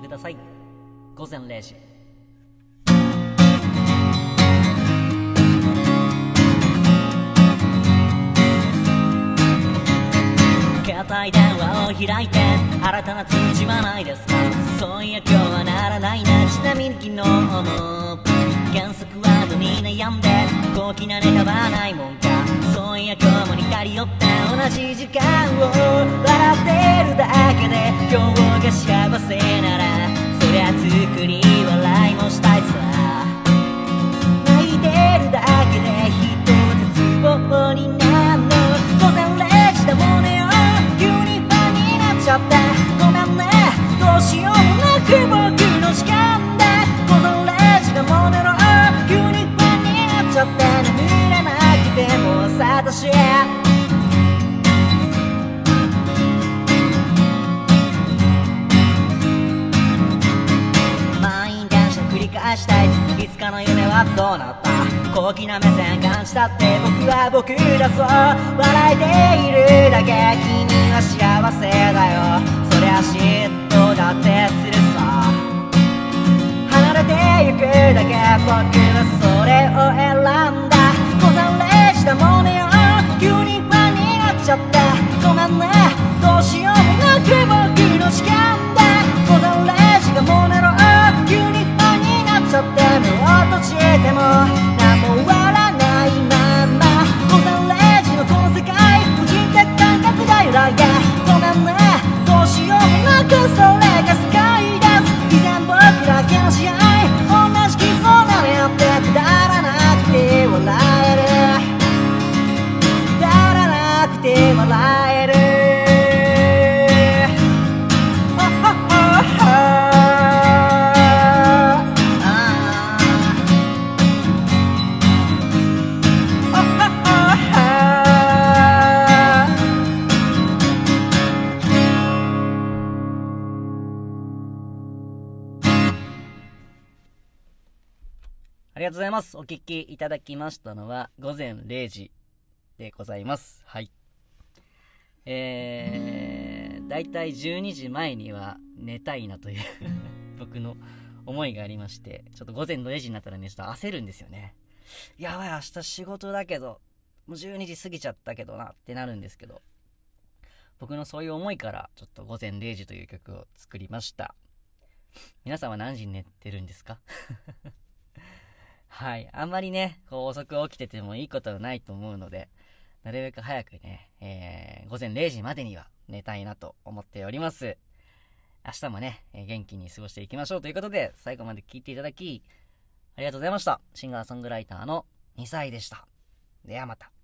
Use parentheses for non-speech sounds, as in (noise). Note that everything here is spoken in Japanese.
てください。午前0時。携帯電話を開いて新たな通知はないですか？そういや今日はならないな。ちなみに昨日も原則ワードに悩んで高貴なネタはないもんか。そういや今日も似たり寄った同じ時間を笑ってるだけで今日が幸せ。もさだし満員電車繰り返したい。いつかの夢はどうなった。高貴な目線感じたって僕は僕だぞ笑えているだけ。君は幸せだよ。そりゃ嫉妬だってするさ。離れてゆくだけ僕ありがとうございます。お聞きいただきましたのは、午前0時でございます。はい。えー、だいたい12時前には寝たいなという (laughs) 僕の思いがありまして、ちょっと午前の0時になったらね、ちょっと焦るんですよね。やばい、明日仕事だけど、もう12時過ぎちゃったけどなってなるんですけど、僕のそういう思いから、ちょっと午前0時という曲を作りました。皆さんは何時に寝てるんですか？はい。あんまりね、こう遅く起きててもいいことはないと思うので、なるべく早くね、えー、午前0時までには寝たいなと思っております。明日もね、えー元気に過ごしていきましょうということで、最後まで聞いていただき、ありがとうございました。シンガーソングライターの2歳でした。ではまた。